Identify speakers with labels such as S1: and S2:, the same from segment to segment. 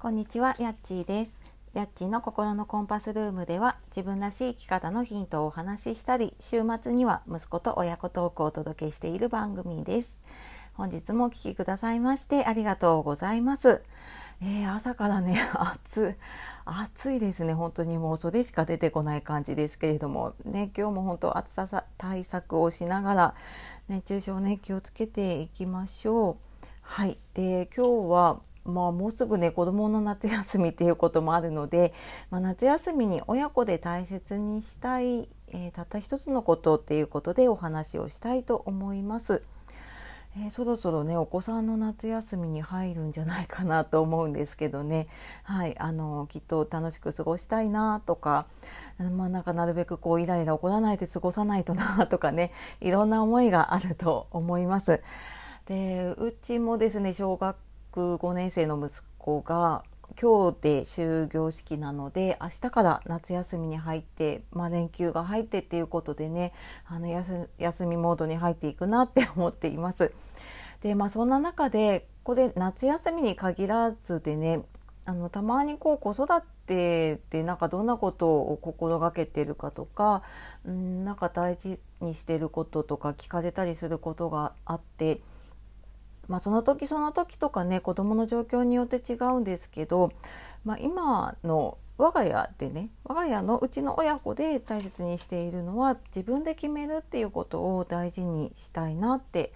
S1: こんにちは、やっちーです。やっちーの心のコンパスルームでは自分らしい生き方のヒントをお話ししたり、週末には息子と親子トークをお届けしている番組です。本日もお聴きくださいましてありがとうございます。えー、朝からね、暑い、暑いですね。本当にもうそれしか出てこない感じですけれども、ね、今日も本当暑さ対策をしながら、熱中症ね、気をつけていきましょう。はい。で、今日は、まあ、もうすぐね子どもの夏休みっていうこともあるので、まあ、夏休みに親子で大切にしたい、えー、たった一つのことっていうことでお話をしたいと思います。えー、そろそろねお子さんの夏休みに入るんじゃないかなと思うんですけどね、はい、あのきっと楽しく過ごしたいなとか,、まあ、なんかなるべくこうイライラ起こらないで過ごさないとなとかねいろんな思いがあると思います。でうちもですね小学5年生の息子が今日で終業式なので明日から夏休みに入って、まあ、連休が入ってっていうことでねあの休みモードに入っていくなって思っています。でまあそんな中でこれ夏休みに限らずでねあのたまにこう子育てでなんかどんなことを心がけてるかとかうんなんか大事にしてることとか聞かれたりすることがあって。まあ、その時その時とかね子どもの状況によって違うんですけど、まあ、今の我が家でね我が家のうちの親子で大切にしているのは自分で決めるっていうことを大事にしたいなって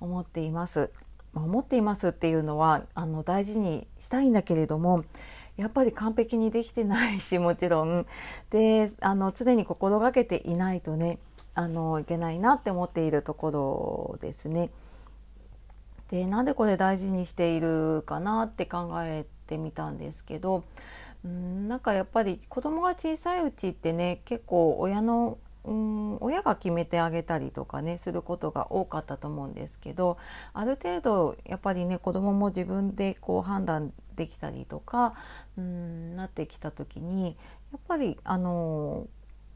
S1: 思っています。思っていますっていうのはあの大事にしたいんだけれどもやっぱり完璧にできてないし もちろんであの常に心がけていないとねあのいけないなって思っているところですね。でなんでこれ大事にしているかなって考えてみたんですけどうんなんかやっぱり子供が小さいうちってね結構親のうん親が決めてあげたりとかねすることが多かったと思うんですけどある程度やっぱりね子供も自分でこう判断できたりとかうんなってきた時にやっぱりあの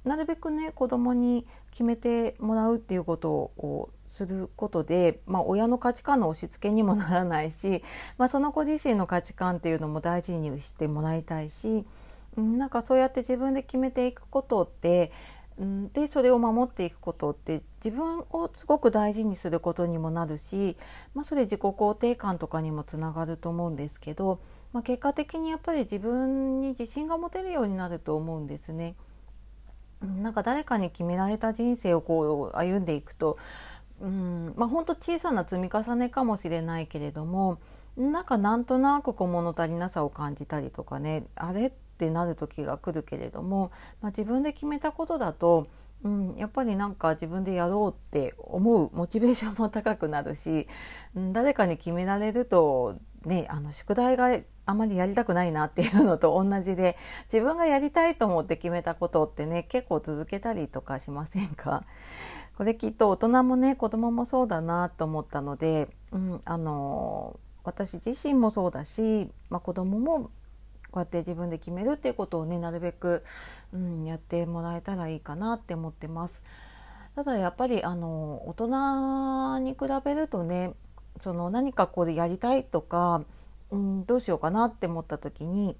S1: なるべくね子供に決めてもらうっていうことをすることで、まあ、親の価値観の押し付けにもならないし、まあ、その子自身の価値観っていうのも大事にしてもらいたいし、うん、なんかそうやって自分で決めていくことって、でそれを守っていくことって自分をすごく大事にすることにもなるし、まあ、それ自己肯定感とかにもつながると思うんですけど、まあ、結果的にやっぱり自分に自信が持てるようになると思うんですね。なんか誰かに決められた人生をこう歩んでいくとうん。まあ本当小さな積み重ねかもしれないけれどもなんかなんとなくこう物足りなさを感じたりとかねあれってなる時が来るけれども、まあ、自分で決めたことだと、うん、やっぱりなんか自分でやろうって思うモチベーションも高くなるし、うん、誰かに決められるとね、あの宿題があまりやりたくないなっていうのと同じで自分がやりたいと思って決めたことってね結構続けたりとかしませんか？これきっと大人もね子供もそうだなと思ったので、うん、あの私自身もそうだし、まあ、子供もこうやって自分で決めるっていうことをねなるべく、うん、やってもらえたらいいかなって思ってます。ただやっぱりあの大人に比べるとねその何かこれやりたいとか、うん、どうしようかなって思った時に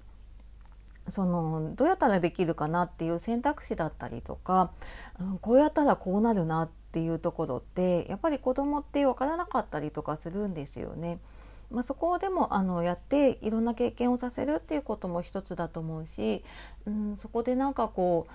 S1: そのどうやったらできるかなっていう選択肢だったりとか、うん、こうやったらこうなるなっていうところってやっぱり子供って分からなかったりとかするんですよね。まあ、そこでもあのやっていろんな経験をさせるっていうことも一つだと思うし、うん、そこでなんかこう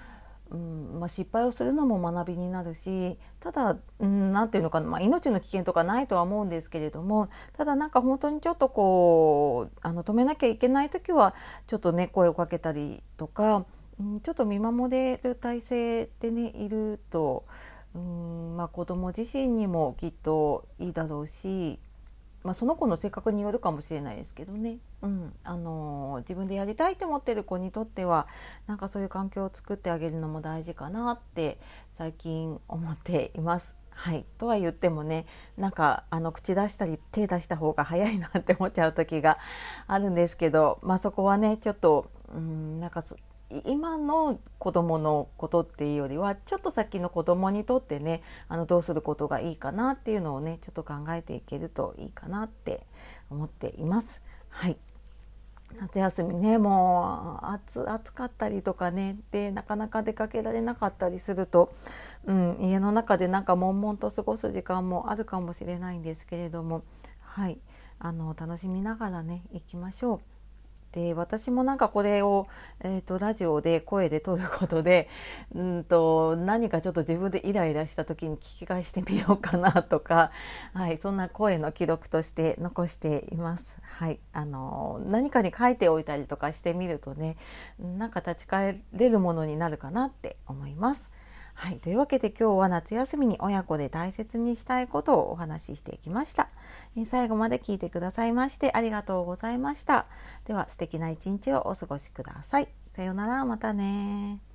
S1: うんまあ、失敗をするのも学びになるしただ何、て言うのかな、まあ、命の危険とかないとは思うんですけれどもただなんか本当にちょっとこうあの止めなきゃいけない時はちょっとね声をかけたりとか、うん、ちょっと見守れる体制でねいると、うんまあ、子供自身にもきっといいだろうしまあ、その子の性格によるかもしれないですけどね、うん。あのー、自分でやりたいと思ってる子にとってはなんかそういう環境を作ってあげるのも大事かなって最近思っています。はい、とは言ってもねなんかあの口出したり手出した方が早いなって思っちゃう時があるんですけど、まあ、そこはねちょっとうんなんか今の子供のことっていうよりはちょっと先の子供にとってねあのどうすることがいいかなっていうのをねちょっと考えていけるといいかなって思っています。はい夏休みねもう暑暑かったりとかねでなかなか出かけられなかったりすると、うん、家の中でなんか悶々と過ごす時間もあるかもしれないんですけれどもはいあの楽しみながらね行きましょう。で私もなんかこれを、えーと、ラジオで声で撮ることでうんと何かちょっと自分でイライラした時に聞き返してみようかなとか、はい、そんな声の記録として残しています。はい、あの何かに書いておいたりとかしてみるとねなんか立ち返れるものになるかなって思います。はい。というわけで今日は夏休みに親子で大切にしたいことをお話ししていきました。え最後まで聞いてくださいましてありがとうございました。では素敵な一日をお過ごしください。さようなら、またね